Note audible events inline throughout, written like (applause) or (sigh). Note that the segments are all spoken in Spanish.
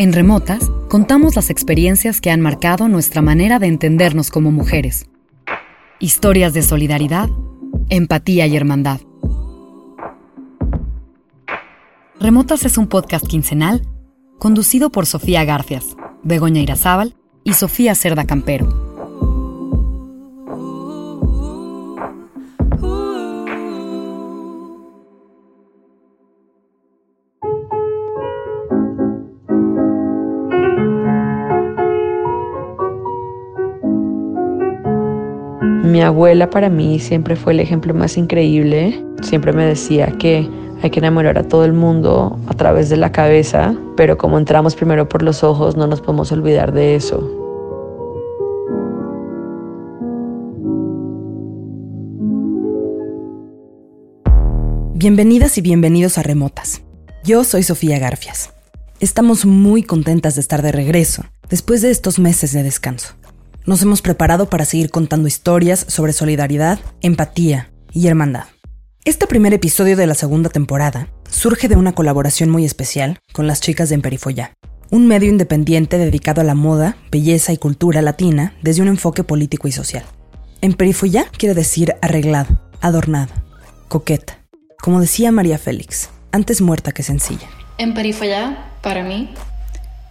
En Remotas, contamos las experiencias que han marcado nuestra manera de entendernos como mujeres. Historias de solidaridad, empatía y hermandad. Remotas es un podcast quincenal conducido por Sofía Garfias, Begoña Irazábal y Sofía Cerda Campero. Mi abuela para mí siempre fue el ejemplo más increíble. Siempre me decía que hay que enamorar a todo el mundo a través de la cabeza, pero como entramos primero por los ojos, no nos podemos olvidar de eso. Bienvenidas y bienvenidos a Remotas. Yo soy Sofía Garfias. Estamos muy contentas de estar de regreso, después de estos meses de descanso. Nos hemos preparado para seguir contando historias sobre solidaridad, empatía y hermandad. Este primer episodio de la segunda temporada surge de una colaboración muy especial con las chicas de Emperifollá, un medio independiente dedicado a la moda, belleza y cultura latina desde un enfoque político y social. Emperifollá quiere decir arreglado, adornado, coqueta, como decía María Félix, antes muerta que sencilla. Emperifollá, para mí,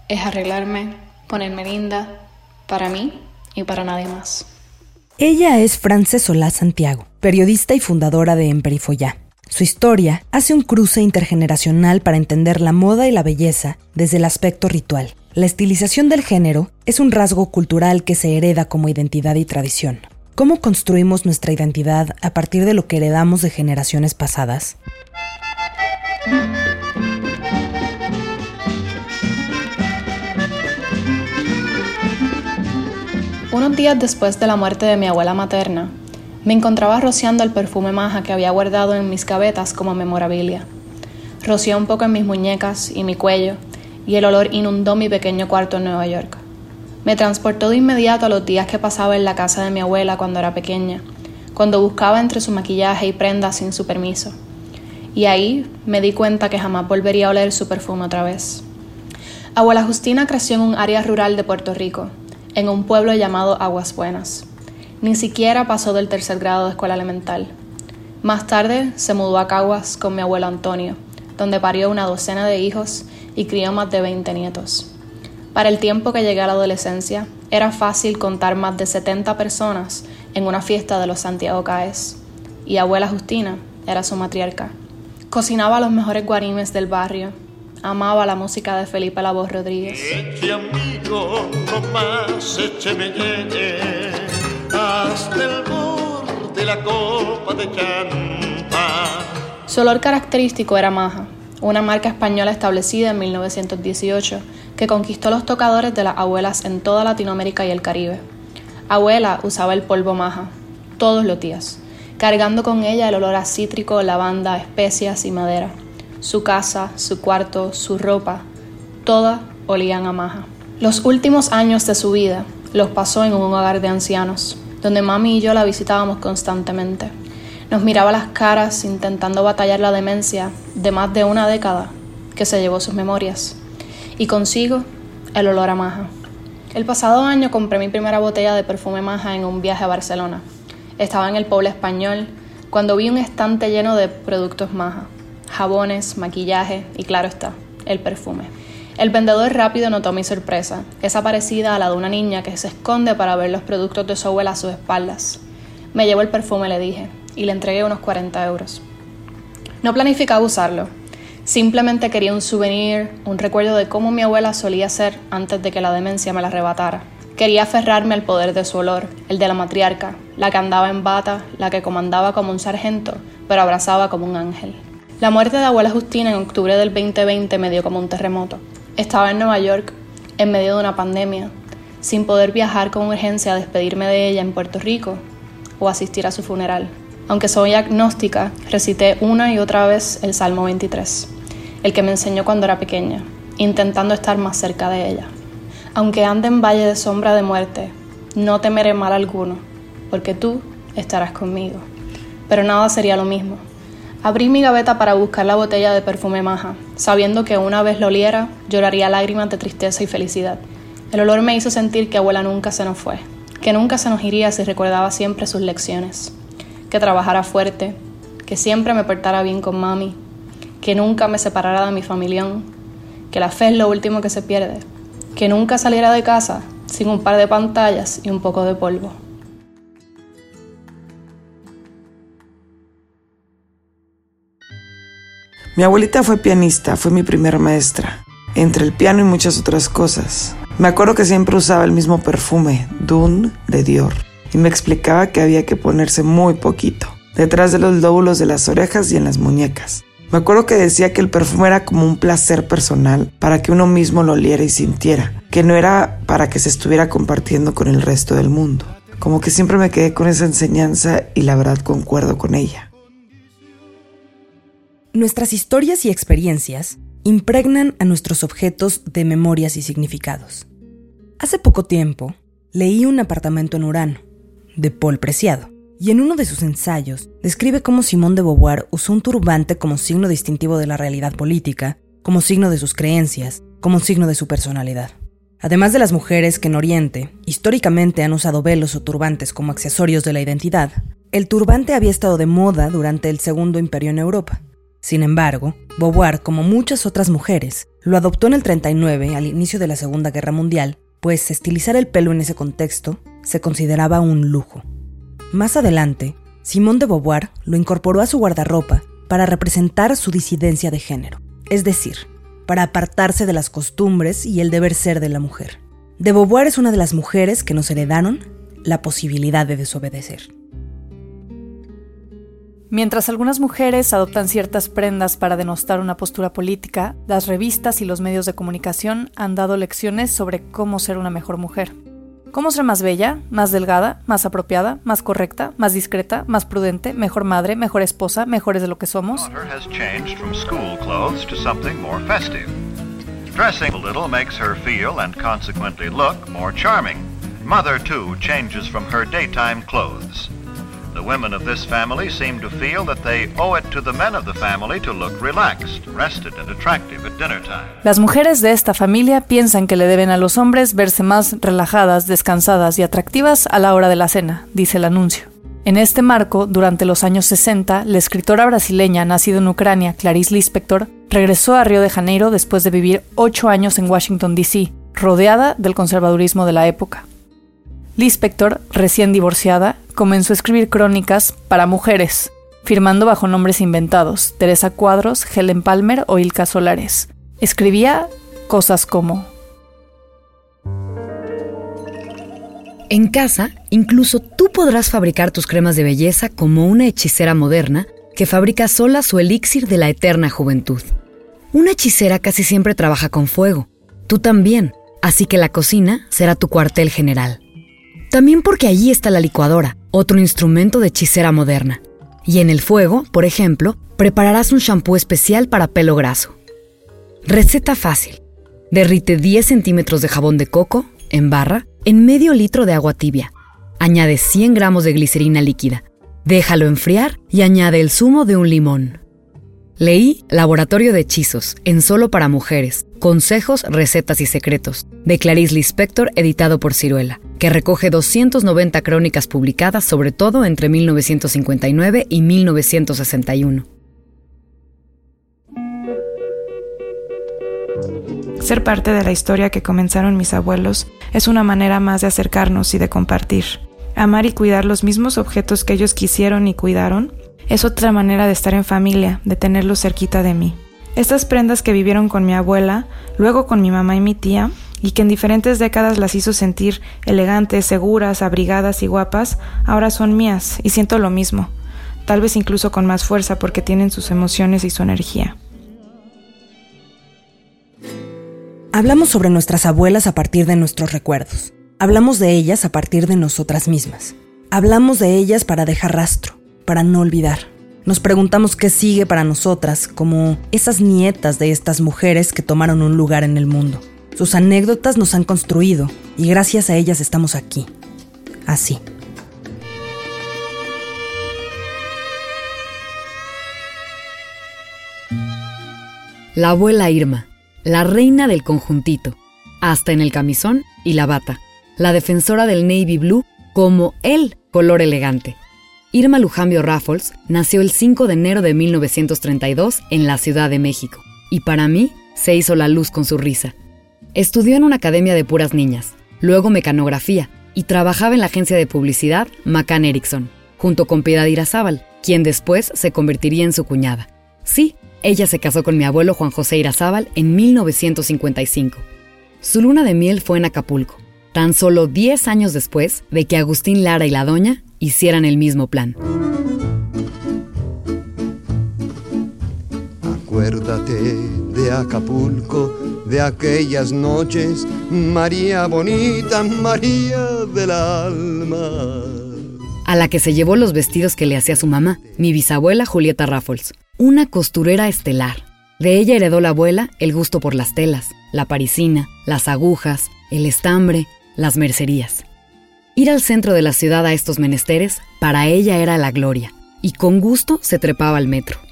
es arreglarme, ponerme linda, para mí para nadie más. Ella es Frances Solá Santiago, periodista y fundadora de Emperifollá. Su historia hace un cruce intergeneracional para entender la moda y la belleza desde el aspecto ritual. La estilización del género es un rasgo cultural que se hereda como identidad y tradición. ¿Cómo construimos nuestra identidad a partir de lo que heredamos de generaciones pasadas? Unos días después de la muerte de mi abuela materna, me encontraba rociando el perfume maja que había guardado en mis gavetas como memorabilia. Roció un poco en mis muñecas y mi cuello, y el olor inundó mi pequeño cuarto en Nueva York. Me transportó de inmediato a los días que pasaba en la casa de mi abuela cuando era pequeña, cuando buscaba entre su maquillaje y prendas sin su permiso. Y ahí me di cuenta que jamás volvería a oler su perfume otra vez. Abuela Justina creció en un área rural de Puerto Rico, en un pueblo llamado Aguas Buenas. Ni siquiera pasó del tercer grado de escuela elemental. Más tarde se mudó a Caguas con mi abuelo Antonio, donde parió una docena de hijos y crió más de 20 nietos. Para el tiempo que llegué a la adolescencia, era fácil contar más de 70 personas en una fiesta de los Santiago Caes, y abuela Justina era su matriarca. Cocinaba los mejores guarimes del barrio, amaba la música de Felipe La Voz Rodríguez. Amigo, écheme hasta el borde de la copa de champán. Su olor característico era Maja, una marca española establecida en 1918 que conquistó los tocadores de las abuelas en toda Latinoamérica y el Caribe. Abuela usaba el polvo Maja, todos los días, cargando con ella el olor a cítrico, lavanda, especias y madera. Su casa, su cuarto, su ropa, todas olían a Maja. Los últimos años de su vida los pasó en un hogar de ancianos, donde mami y yo la visitábamos constantemente. Nos miraba las caras intentando batallar la demencia de más de una década que se llevó sus memorias, y consigo el olor a Maja. El pasado año compré mi primera botella de perfume Maja en un viaje a Barcelona. Estaba en el pueblo español cuando vi un estante lleno de productos Maja, jabones, maquillaje y claro está, el perfume. El vendedor rápido notó mi sorpresa, esa parecida a la de una niña que se esconde para ver los productos de su abuela a sus espaldas. Me llevó el perfume, le dije, y le entregué unos 40 euros. No planificaba usarlo, simplemente quería un souvenir, un recuerdo de cómo mi abuela solía ser antes de que la demencia me la arrebatara. Quería aferrarme al poder de su olor, el de la matriarca, la que andaba en bata, la que comandaba como un sargento, pero abrazaba como un ángel. La muerte de abuela Justina en octubre del 2020 me dio como un terremoto. Estaba en Nueva York, en medio de una pandemia, sin poder viajar con urgencia a despedirme de ella en Puerto Rico o asistir a su funeral. Aunque soy agnóstica, recité una y otra vez el Salmo 23, el que me enseñó cuando era pequeña, intentando estar más cerca de ella. Aunque ande en valle de sombra de muerte, no temeré mal alguno, porque tú estarás conmigo. Pero nada sería lo mismo. Abrí mi gaveta para buscar la botella de perfume maja, sabiendo que una vez lo oliera, lloraría lágrimas de tristeza y felicidad. El olor me hizo sentir que abuela nunca se nos fue, que nunca se nos iría si recordaba siempre sus lecciones, que trabajara fuerte, que siempre me portara bien con mami, que nunca me separara de mi familión, que la fe es lo último que se pierde, que nunca saliera de casa sin un par de pantallas y un poco de polvo. Mi abuelita fue pianista, fue mi primera maestra, entre el piano y muchas otras cosas. Me acuerdo que siempre usaba el mismo perfume, Dune de Dior, y me explicaba que había que ponerse muy poquito, detrás de los lóbulos de las orejas y en las muñecas. Me acuerdo que decía que el perfume era como un placer personal para que uno mismo lo oliera y sintiera, que no era para que se estuviera compartiendo con el resto del mundo. Como que siempre me quedé con esa enseñanza y la verdad concuerdo con ella. Nuestras historias y experiencias impregnan a nuestros objetos de memorias y significados. Hace poco tiempo leí Un apartamento en Urano, de Paul Preciado, y en uno de sus ensayos describe cómo Simón de Beauvoir usó un turbante como signo distintivo de la realidad política, como signo de sus creencias, como signo de su personalidad. Además de las mujeres que en Oriente históricamente han usado velos o turbantes como accesorios de la identidad, el turbante había estado de moda durante el Segundo Imperio en Europa sin embargo, Beauvoir, como muchas otras mujeres, lo adoptó en el 39, al inicio de la Segunda Guerra Mundial, pues estilizar el pelo en ese contexto se consideraba un lujo. Más adelante, Simone de Beauvoir lo incorporó a su guardarropa para representar su disidencia de género, es decir, para apartarse de las costumbres y el deber ser de la mujer. De Beauvoir es una de las mujeres que nos heredaron la posibilidad de desobedecer. Mientras algunas mujeres adoptan ciertas prendas para denostar una postura política, las revistas y los medios de comunicación han dado lecciones sobre cómo ser una mejor mujer. Cómo ser más bella, más delgada, más apropiada, más correcta, más discreta, más prudente, mejor madre, mejor esposa, mejores de lo que somos. Dressing a little makes her feel and consequently look more charming. Mother, too, changes from her daytime clothes. The women of this family seem to feel that they owe it to the men of the family to look relaxed, rested and attractive at dinner time. Las mujeres de esta familia piensan que le deben a los hombres verse más relajadas, descansadas y atractivas a la hora de la cena, dice el anuncio. En este marco, durante los años 60, la escritora brasileña nacida en Ucrania, Clarice Lispector, regresó a Río de Janeiro después de vivir ocho años en Washington, D.C., rodeada del conservadurismo de la época. Lispector, recién divorciada, comenzó a escribir crónicas para mujeres, firmando bajo nombres inventados, Teresa Cuadros, Helen Palmer o Ilka Solares. Escribía cosas como... En casa, incluso tú podrás fabricar tus cremas de belleza como una hechicera moderna que fabrica sola su elixir de la eterna juventud. Una hechicera casi siempre trabaja con fuego. Tú también, así que la cocina será tu cuartel general. También porque allí está la licuadora, otro instrumento de hechicera moderna. Y en el fuego, por ejemplo, prepararás un shampoo especial para pelo graso. Receta fácil. Derrite 10 centímetros de jabón de coco, en barra, en medio litro de agua tibia. Añade 100 gramos de glicerina líquida. Déjalo enfriar y añade el zumo de un limón. Leí Laboratorio de Hechizos, en Solo para Mujeres, Consejos, Recetas y Secretos, de Clarice Lispector, editado por Ciruela, que recoge 290 crónicas publicadas sobre todo entre 1959 y 1961. Ser parte de la historia que comenzaron mis abuelos es una manera más de acercarnos y de compartir. Amar y cuidar los mismos objetos que ellos quisieron y cuidaron es otra manera de estar en familia, de tenerlos cerquita de mí. Estas prendas que vivieron con mi abuela, luego con mi mamá y mi tía, y que en diferentes décadas las hizo sentir elegantes, seguras, abrigadas y guapas, ahora son mías y siento lo mismo, tal vez incluso con más fuerza porque tienen sus emociones y su energía. Hablamos sobre nuestras abuelas a partir de nuestros recuerdos. Hablamos de ellas a partir de nosotras mismas. Hablamos de ellas para dejar rastro, para no olvidar. Nos preguntamos qué sigue para nosotras como esas nietas de estas mujeres que tomaron un lugar en el mundo. Sus anécdotas nos han construido y gracias a ellas estamos aquí. Así. La abuela Irma, la reina del conjuntito, hasta en el camisón y la bata, la defensora del navy blue como el color elegante. Irma Lujambio Raffles nació el 5 de enero de 1932 en la Ciudad de México, y para mí se hizo la luz con su risa. Estudió en una academia de puras niñas, luego mecanografía y trabajaba en la agencia de publicidad McCann Erickson, junto con Piedad Irazábal, quien después se convertiría en su cuñada. Sí, ella se casó con mi abuelo Juan José Irazábal en 1955. Su luna de miel fue en Acapulco, tan solo 10 años después de que Agustín Lara y la doña hicieran el mismo plan. Acuérdate de Acapulco, de aquellas noches, María bonita, María del alma. A la que se llevó los vestidos que le hacía su mamá, mi bisabuela Julieta Raffles, una costurera estelar. De ella heredó la abuela el gusto por las telas, la parisina, las agujas, el estambre, las mercerías. Ir al centro de la ciudad a estos menesteres para ella era la gloria, y con gusto se trepaba al metro.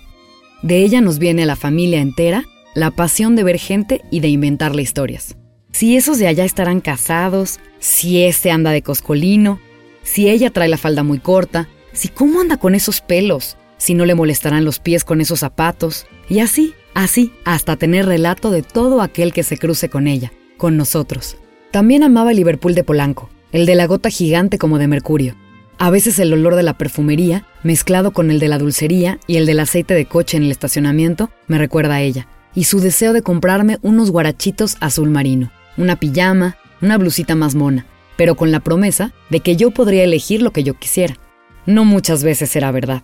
De ella nos viene a la familia entera la pasión de ver gente y de inventarle historias. Si esos de allá estarán casados, si este anda de coscolino, si ella trae la falda muy corta, si cómo anda con esos pelos, si no le molestarán los pies con esos zapatos, y así, así, hasta tener relato de todo aquel que se cruce con ella, con nosotros. También amaba el Liverpool de Polanco, el de la gota gigante como de mercurio. A veces el olor de la perfumería, mezclado con el de la dulcería y el del aceite de coche en el estacionamiento, me recuerda a ella, y su deseo de comprarme unos guarachitos azul marino, una pijama, una blusita más mona, pero con la promesa de que yo podría elegir lo que yo quisiera. No muchas veces era verdad.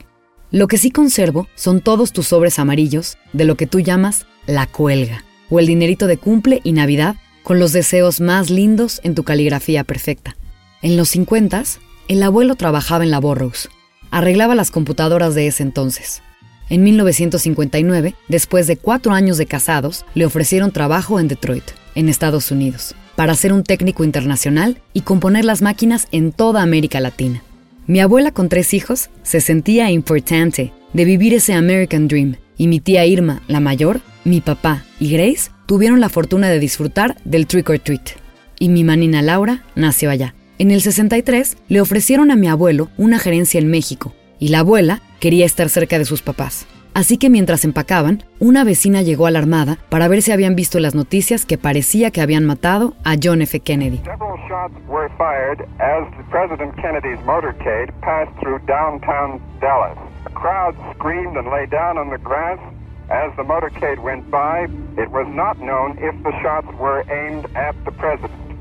Lo que sí conservo son todos tus sobres amarillos de lo que tú llamas la cuelga, o el dinerito de cumple y Navidad con los deseos más lindos en tu caligrafía perfecta. En los 50, el abuelo trabajaba en la Burroughs. Arreglaba las computadoras de ese entonces. En 1959, después de cuatro años de casados, le ofrecieron trabajo en Detroit, en Estados Unidos, para ser un técnico internacional y componer las máquinas en toda América Latina. Mi abuela con tres hijos se sentía importante de vivir ese American Dream y mi tía Irma, la mayor, mi papá y Grace tuvieron la fortuna de disfrutar del trick or treat. Y mi manina Laura nació allá. En el 63 le ofrecieron a mi abuelo una gerencia en México y la abuela quería estar cerca de sus papás. Así que mientras empacaban, una vecina llegó alarmada para ver si habían visto las noticias que parecía que habían matado a John F. Kennedy.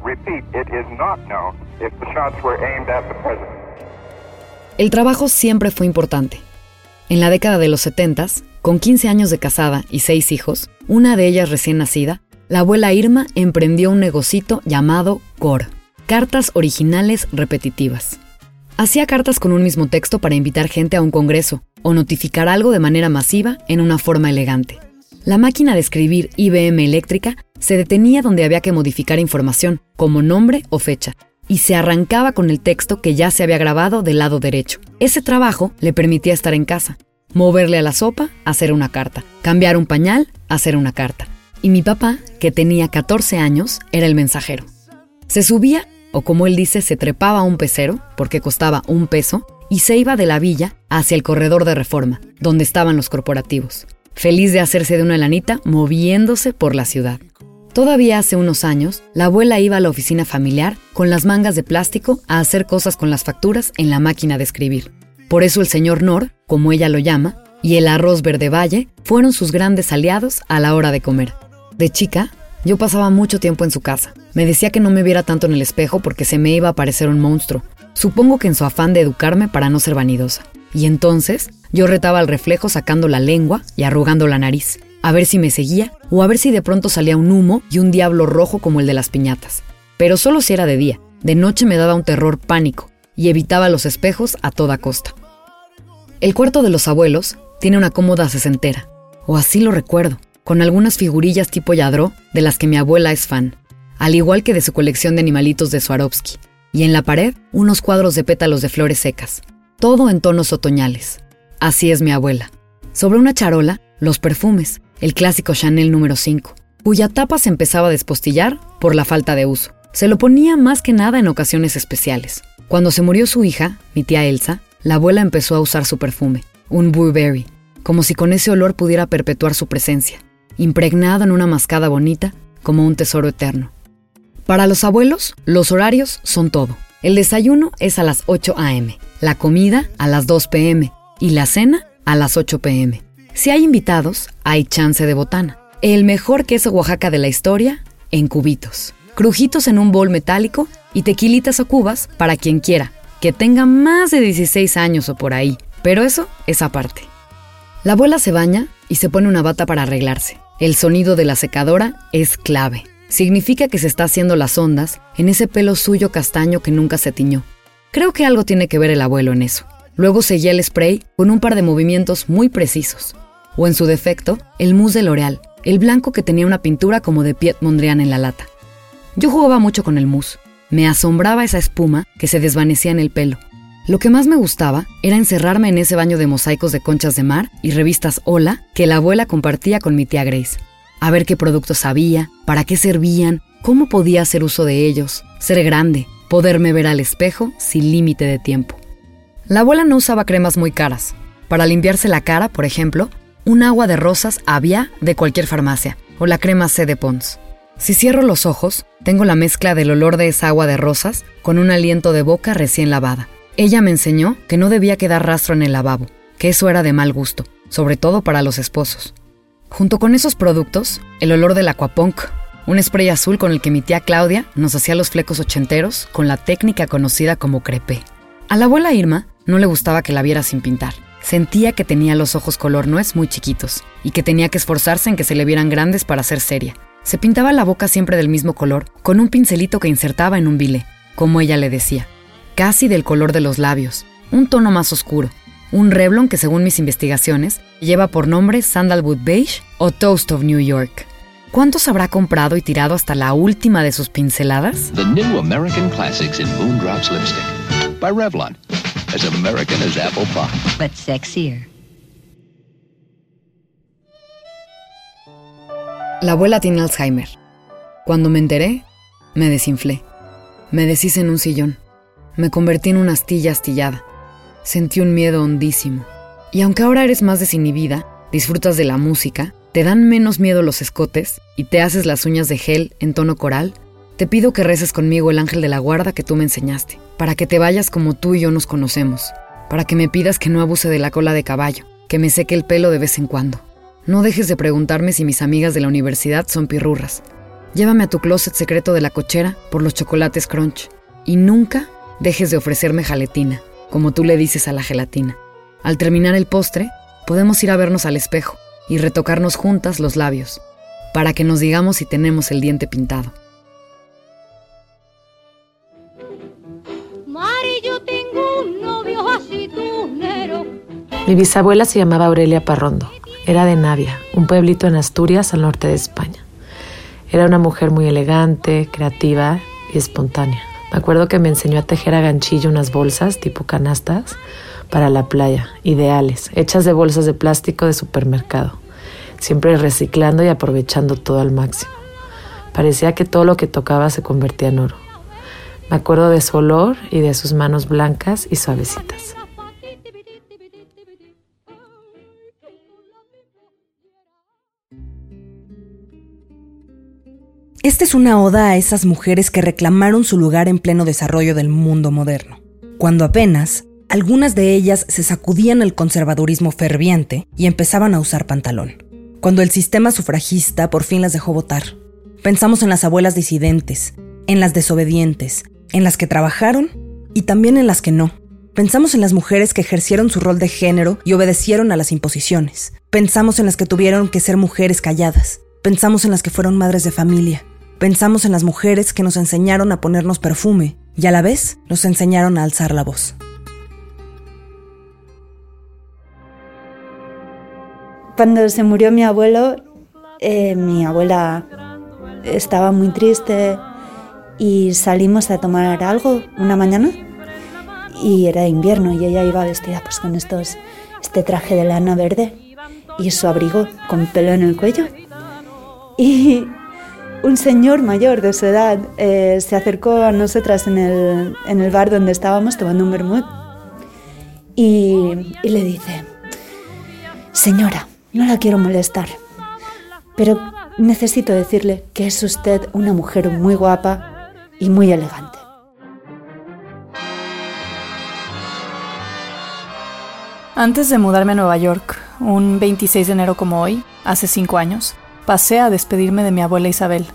Repeat, it is not known El trabajo siempre fue importante. En la década de los 70, con 15 años de casada y 6 hijos, una de ellas recién nacida, la abuela Irma emprendió un negocito llamado CORE, cartas originales repetitivas. Hacía cartas con un mismo texto para invitar gente a un congreso o notificar algo de manera masiva en una forma elegante. La máquina de escribir IBM eléctrica se detenía donde había que modificar información, como nombre o fecha, y se arrancaba con el texto que ya se había grabado del lado derecho. Ese trabajo le permitía estar en casa, moverle a la sopa, hacer una carta, cambiar un pañal, hacer una carta. Y mi papá, que tenía 14 años, era el mensajero. Se subía o como él dice, se trepaba a un pecero, porque costaba un peso, y se iba de la villa hacia el corredor de reforma, donde estaban los corporativos, feliz de hacerse de una lanita moviéndose por la ciudad. Todavía hace unos años, la abuela iba a la oficina familiar con las mangas de plástico a hacer cosas con las facturas en la máquina de escribir. Por eso el señor Nor, como ella lo llama, y el arroz verde valle fueron sus grandes aliados a la hora de comer. De chica, Yo pasaba mucho tiempo en su casa. Me decía que no me viera tanto en el espejo porque se me iba a parecer un monstruo. Supongo que en su afán de educarme para no ser vanidosa. Y entonces yo retaba al reflejo sacando la lengua y arrugando la nariz, a ver si me seguía o a ver si de pronto salía un humo y un diablo rojo como el de las piñatas. Pero solo si era de día. De noche me daba un terror pánico y evitaba los espejos a toda costa. El cuarto de los abuelos tiene una cómoda sesentera, o así lo recuerdo, con algunas figurillas tipo Yadro de las que mi abuela es fan, al igual que de su colección de animalitos de Swarovski, y en la pared unos cuadros de pétalos de flores secas, todo en tonos otoñales. Así es mi abuela. Sobre una charola, los perfumes, el clásico Chanel número 5, cuya tapa se empezaba a despostillar por la falta de uso. Se lo ponía más que nada en ocasiones especiales. Cuando se murió su hija, mi tía Elsa, la abuela empezó a usar su perfume, un Burberry, como si con ese olor pudiera perpetuar su presencia, impregnado en una mascada bonita como un tesoro eterno. Para los abuelos, los horarios son todo. El desayuno es a las 8 a.m., la comida a las 2 p.m. y la cena a las 8 p.m. Si hay invitados, hay chance de botana. El mejor queso Oaxaca de la historia, en cubitos. Crujitos en un bol metálico y tequilitas o cubas para quien quiera, que tenga más de 16 años o por ahí. Pero eso es aparte. La abuela se baña y se pone una bata para arreglarse. El sonido de la secadora es clave. Significa que se está haciendo las ondas en ese pelo suyo castaño que nunca se tiñó. Creo que algo tiene que ver el abuelo en eso. Luego seguía el spray con un par de movimientos muy precisos. O en su defecto, el mousse de L'Oreal, el blanco que tenía una pintura como de Piet Mondrian en la lata. Yo jugaba mucho con el mousse. Me asombraba esa espuma que se desvanecía en el pelo. Lo que más me gustaba era encerrarme en ese baño de mosaicos de conchas de mar y revistas Hola que la abuela compartía con mi tía Grace. A ver qué productos había, para qué servían, cómo podía hacer uso de ellos, ser grande, poderme ver al espejo sin límite de tiempo. La abuela no usaba cremas muy caras. Para limpiarse la cara, por ejemplo, un agua de rosas había de cualquier farmacia, o la crema C de Pons. Si cierro los ojos, tengo la mezcla del olor de esa agua de rosas con un aliento de boca recién lavada. Ella me enseñó que no debía quedar rastro en el lavabo, que eso era de mal gusto, sobre todo para los esposos. Junto con esos productos, el olor del aquapunk, un spray azul con el que mi tía Claudia nos hacía los flecos ochenteros con la técnica conocida como crepé. A la abuela Irma no le gustaba que la viera sin pintar. Sentía que tenía los ojos color nuez muy chiquitos y que tenía que esforzarse en que se le vieran grandes para ser seria. Se pintaba la boca siempre del mismo color, con un pincelito que insertaba en un bile, como ella le decía casi del color de los labios, un tono más oscuro, un Revlon que según mis investigaciones lleva por nombre Sandalwood Beige o Toast of New York. ¿Cuántos habrá comprado y tirado hasta la última de sus pinceladas? The new American classics in Moondrops lipstick by Revlon. As American as apple pie. But sexier. La abuela tiene Alzheimer. Cuando me enteré, me desinflé. Me deshice en un sillón. Me convertí en una astilla astillada. Sentí un miedo hondísimo. Y aunque ahora eres más desinhibida, disfrutas de la música, te dan menos miedo los escotes y te haces las uñas de gel en tono coral, te pido que reces conmigo el ángel de la guarda que tú me enseñaste, para que te vayas como tú y yo nos conocemos, para que me pidas que no abuse de la cola de caballo, que me seque el pelo de vez en cuando. No dejes de preguntarme si mis amigas de la universidad son pirurras. Llévame a tu closet secreto de la cochera por los chocolates crunch. Y nunca dejes de ofrecerme jaletina, como tú le dices a la gelatina. Al terminar el postre, podemos ir a vernos al espejo y retocarnos juntas los labios, para que nos digamos si tenemos el diente pintado. Mi bisabuela se llamaba Aurelia Parrondo. Era de Navia, un pueblito en Asturias, al norte de España. Era una mujer muy elegante, creativa y espontánea. Me acuerdo que me enseñó a tejer a ganchillo unas bolsas tipo canastas para la playa, ideales, hechas de bolsas de plástico de supermercado, siempre reciclando y aprovechando todo al máximo. Parecía que todo lo que tocaba se convertía en oro. Me acuerdo de su olor y de sus manos blancas y suavecitas. Es una oda a esas mujeres que reclamaron su lugar en pleno desarrollo del mundo moderno, cuando apenas algunas de ellas se sacudían el conservadurismo ferviente y empezaban a usar pantalón, cuando el sistema sufragista por fin las dejó votar, Pensamos en las abuelas disidentes, en las desobedientes, en las que trabajaron y también en las que no. Pensamos en las mujeres que ejercieron su rol de género y obedecieron a las imposiciones. Pensamos en las que tuvieron que ser mujeres calladas. Pensamos en las que fueron madres de familia. Pensamos en las mujeres que nos enseñaron a ponernos perfume y a la vez nos enseñaron a alzar la voz. Cuando se murió mi abuelo, eh, mi abuela estaba muy triste y salimos a tomar algo una mañana y era invierno y ella iba vestida pues con estos este traje de lana verde y su abrigo con pelo en el cuello y un señor mayor de su edad eh, se acercó a nosotras en el, en el, bar donde estábamos tomando un vermut y, y le dice señora no la quiero molestar pero necesito decirle que es usted una mujer muy guapa y muy elegante. Antes de mudarme a Nueva York, un 26 de enero como hoy, hace cinco años, pasé a despedirme de mi abuela Isabel,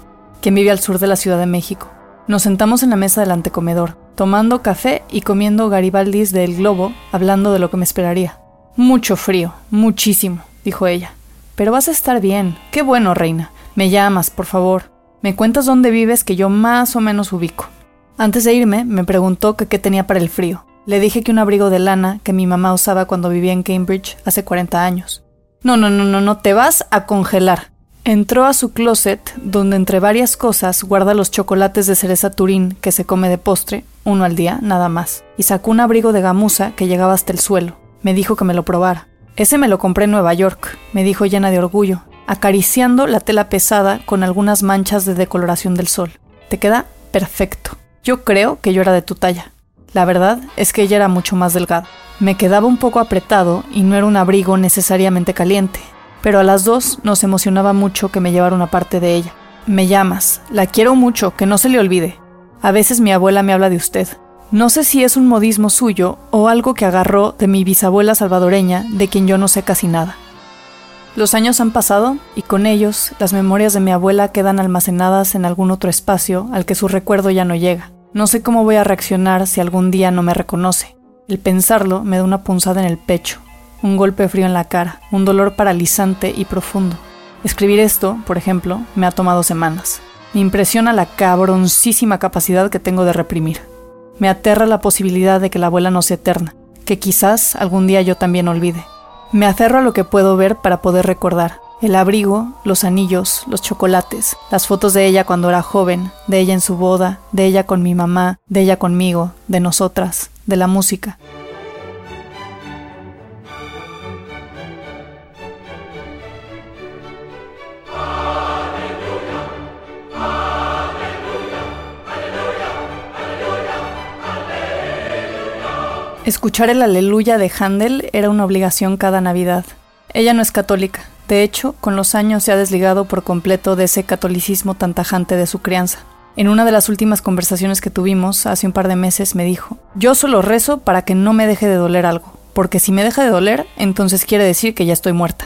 quien vive al sur de la Ciudad de México. Nos sentamos en la mesa del antecomedor, tomando café y comiendo garibaldis del globo, hablando de lo que me esperaría. Mucho frío, muchísimo, dijo ella. Pero vas a estar bien. Qué bueno, reina. Me llamas, por favor. Me cuentas dónde vives que yo más o menos ubico. Antes de irme, me preguntó qué tenía para el frío. Le dije que un abrigo de lana que mi mamá usaba cuando vivía en Cambridge hace 40 años. No, no, no, no, no, te vas a congelar. Entró a su closet, donde entre varias cosas guarda los chocolates de cereza turín que se come de postre, uno al día, nada más, y sacó un abrigo de gamuza que llegaba hasta el suelo. Me dijo que me lo probara. Ese me lo compré en Nueva York, me dijo llena de orgullo, acariciando la tela pesada con algunas manchas de decoloración del sol. Te queda perfecto. Yo creo que yo era de tu talla. La verdad es que ella era mucho más delgada. Me quedaba un poco apretado y no era un abrigo necesariamente caliente, pero a las dos nos emocionaba mucho que me llevara una parte de ella. Me llamas, la quiero mucho, que no se le olvide. A veces mi abuela me habla de usted, no sé si es un modismo suyo o algo que agarró de mi bisabuela salvadoreña, de quien yo no sé casi nada. Los años han pasado y con ellos las memorias de mi abuela quedan almacenadas en algún otro espacio al que su recuerdo ya no llega. No sé cómo voy a reaccionar si algún día no me reconoce. El pensarlo me da una punzada en el pecho, un golpe frío en la cara, un dolor paralizante y profundo. Escribir esto, por ejemplo, me ha tomado semanas. Me impresiona la cabroncísima capacidad que tengo de reprimir. Me aterra la posibilidad de que la abuela no sea eterna, que quizás algún día yo también olvide. Me aferro a lo que puedo ver para poder recordar. El abrigo, los anillos, los chocolates, las fotos de ella cuando era joven, de ella en su boda, de ella con mi mamá, de ella conmigo, de nosotras, de la música. Escuchar el aleluya de Handel era una obligación cada Navidad. Ella no es católica. De hecho, con los años se ha desligado por completo de ese catolicismo tan tajante de su crianza. En una de las últimas conversaciones que tuvimos hace un par de meses me dijo, yo solo rezo para que no me deje de doler algo, porque si me deja de doler, entonces quiere decir que ya estoy muerta.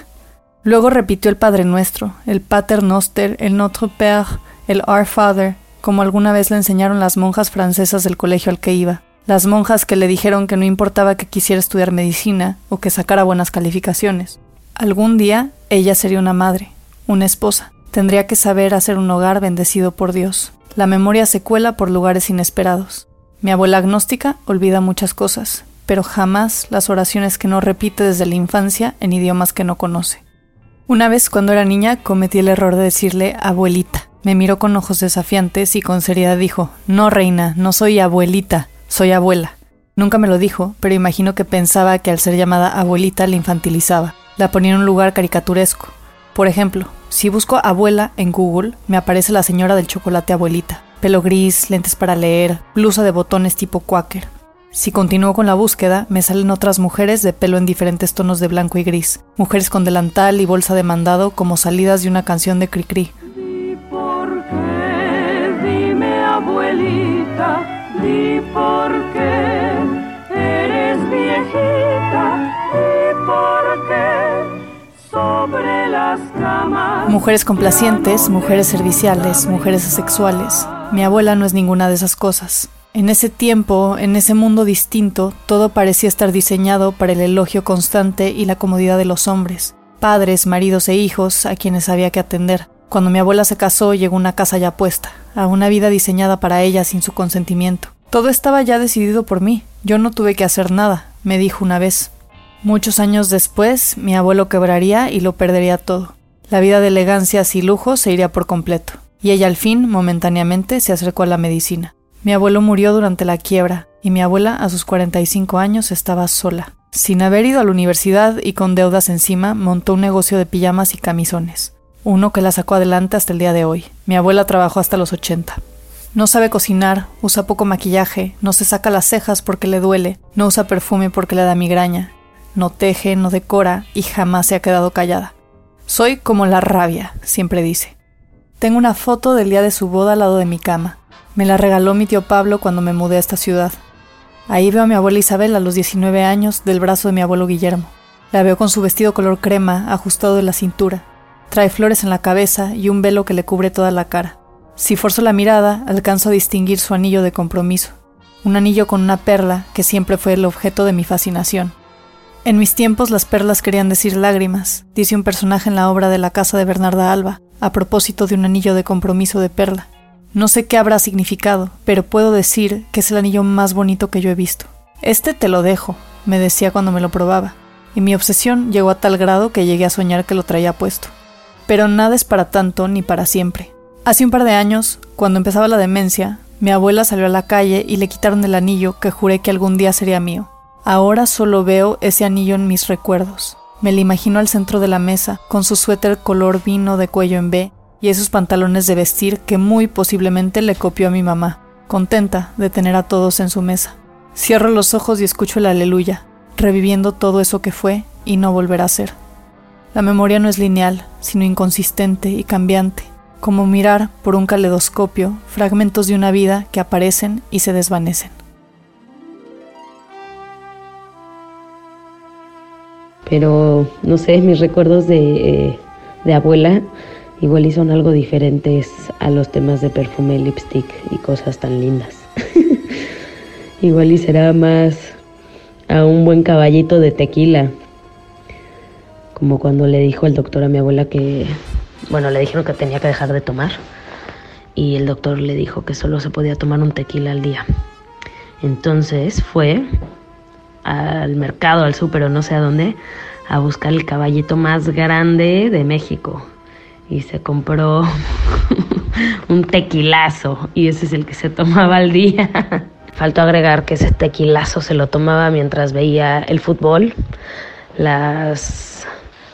Luego repitió el Padre Nuestro, el Pater Noster, el Notre Père, el Our Father, como alguna vez le enseñaron las monjas francesas del colegio al que iba, las monjas que le dijeron que no importaba que quisiera estudiar medicina o que sacara buenas calificaciones. Algún día ella sería una madre, una esposa. Tendría que saber hacer un hogar bendecido por Dios. La memoria se cuela por lugares inesperados. Mi abuela agnóstica olvida muchas cosas, pero jamás las oraciones que no repite desde la infancia en idiomas que no conoce. Una vez cuando era niña cometí el error de decirle abuelita. Me miró con ojos desafiantes y con seriedad dijo, No, reina, no soy abuelita, soy abuela. Nunca me lo dijo, pero imagino que pensaba que al ser llamada abuelita la infantilizaba, la ponía en un lugar caricaturesco. Por ejemplo, si busco abuela en Google, me aparece la señora del chocolate abuelita, pelo gris, lentes para leer, blusa de botones tipo quaker. Si continúo con la búsqueda, me salen otras mujeres de pelo en diferentes tonos de blanco y gris, mujeres con delantal y bolsa de mandado como salidas de una canción de Cricri. ¿Por qué? Dime, abuelita ¿Y por qué eres viejita? ¿Y por qué sobre las camas? Mujeres complacientes, mujeres serviciales, mujeres asexuales. Mi abuela no es ninguna de esas cosas. En ese tiempo, en ese mundo distinto, todo parecía estar diseñado para el elogio constante y la comodidad de los hombres, padres, maridos e hijos a quienes había que atender. Cuando mi abuela se casó, llegó una casa ya puesta, a una vida diseñada para ella sin su consentimiento. Todo estaba ya decidido por mí. Yo no tuve que hacer nada, me dijo una vez. Muchos años después, mi abuelo quebraría y lo perdería todo. La vida de elegancias y lujo se iría por completo, y ella al fin, momentáneamente, se acercó a la medicina. Mi abuelo murió durante la quiebra, y mi abuela, a sus 45 años, estaba sola. Sin haber ido a la universidad y con deudas encima, montó un negocio de pijamas y camisones, uno que la sacó adelante hasta el día de hoy. Mi abuela trabajó hasta los 80. No sabe cocinar, usa poco maquillaje, no se saca las cejas porque le duele, no usa perfume porque le da migraña, no teje, no decora y jamás se ha quedado callada. Soy como la rabia, siempre dice. Tengo una foto del día de su boda al lado de mi cama. Me la regaló mi tío Pablo cuando me mudé a esta ciudad. Ahí veo a mi abuela Isabel a los 19 años del brazo de mi abuelo Guillermo. La veo con su vestido color crema ajustado de la cintura. Trae flores en la cabeza y un velo que le cubre toda la cara. Si forzo la mirada, alcanzo a distinguir su anillo de compromiso. Un anillo con una perla que siempre fue el objeto de mi fascinación. En mis tiempos las perlas querían decir lágrimas, dice un personaje en la obra de la casa de Bernarda Alba, a propósito de un anillo de compromiso de perla. No sé qué habrá significado, pero puedo decir que es el anillo más bonito que yo he visto. Este te lo dejo, me decía cuando me lo probaba, y mi obsesión llegó a tal grado que llegué a soñar que lo traía puesto. Pero nada es para tanto ni para siempre. Hace un par de años, cuando empezaba la demencia, mi abuela salió a la calle y le quitaron el anillo que juré que algún día sería mío. Ahora solo veo ese anillo en mis recuerdos. Me lo imagino al centro de la mesa, con su suéter color vino de cuello en B y esos pantalones de vestir que muy posiblemente le copió a mi mamá, contenta de tener a todos en su mesa. Cierro los ojos y escucho el aleluya, reviviendo todo eso que fue y no volverá a ser. La memoria no es lineal, sino inconsistente y cambiante, como mirar por un caleidoscopio fragmentos de una vida que aparecen y se desvanecen. pero no sé, mis recuerdos de, de abuela igual y son algo diferentes a los temas de perfume, lipstick y cosas tan lindas. (laughs) igual y será más a un buen caballito de tequila, como cuando le dijo el doctor a mi abuela que, bueno, le dijeron que tenía que dejar de tomar y el doctor le dijo que solo se podía tomar un tequila al día. Entonces fue al mercado, al súper o no sé a dónde, a buscar el caballito más grande de México. Y se compró (laughs) un tequilazo y ese es el que se tomaba al día. (laughs) Faltó agregar que ese tequilazo se lo tomaba mientras veía el fútbol, las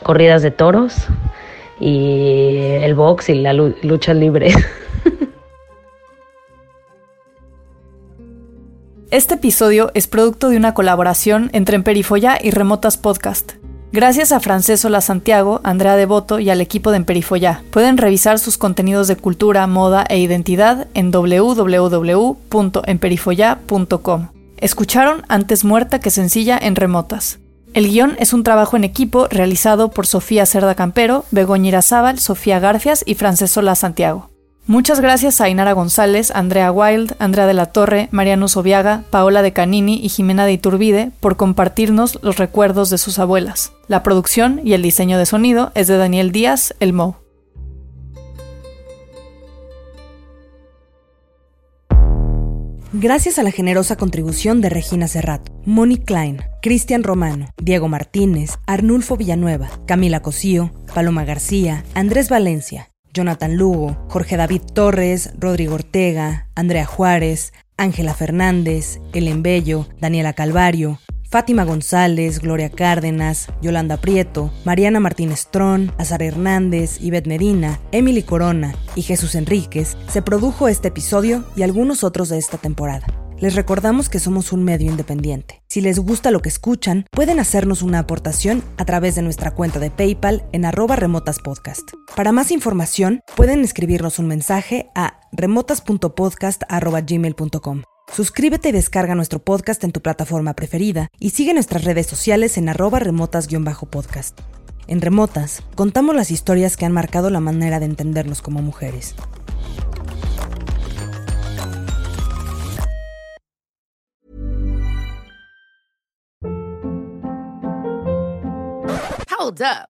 corridas de toros y el box y la lucha libre. (laughs) Este episodio es producto de una colaboración entre Emperifoya y Remotas Podcast. Gracias a Francesola Santiago, Andrea Devoto y al equipo de Emperifoya. Pueden revisar sus contenidos de cultura, moda e identidad en www.emperifoya.com. Escucharon Antes muerta que sencilla en Remotas. El guion es un trabajo en equipo realizado por Sofía Cerda Campero, Begoña Irazábal, Sofía Garfias y Francesola Santiago. Muchas gracias a Inara González, Andrea Wild, Andrea de la Torre, Mariano Sobiaga, Paola de Canini y Jimena de Iturbide por compartirnos los recuerdos de sus abuelas. La producción y el diseño de sonido es de Daniel Díaz, el Mo. Gracias a la generosa contribución de Regina Serrato, Moni Klein, Cristian Romano, Diego Martínez, Arnulfo Villanueva, Camila Cosío, Paloma García, Andrés Valencia, Jonathan Lugo, Jorge David Torres, Rodrigo Ortega, Andrea Juárez, Ángela Fernández, Ellen Bello, Daniela Calvario, Fátima González, Gloria Cárdenas, Yolanda Prieto, Mariana Martínez Tron, Azar Hernández, Ivette Medina, Emily Corona y Jesús Enríquez, se produjo este episodio y algunos otros de esta temporada. Les recordamos que somos un medio independiente. Si les gusta lo que escuchan, pueden hacernos una aportación a través de nuestra cuenta de PayPal en arroba remotaspodcast. Para más información, pueden escribirnos un mensaje a remotas.podcast.gmail.com. Suscríbete y descarga nuestro podcast en tu plataforma preferida y sigue nuestras redes sociales en arroba remotas-podcast. En Remotas, contamos las historias que han marcado la manera de entendernos como mujeres. Hold up.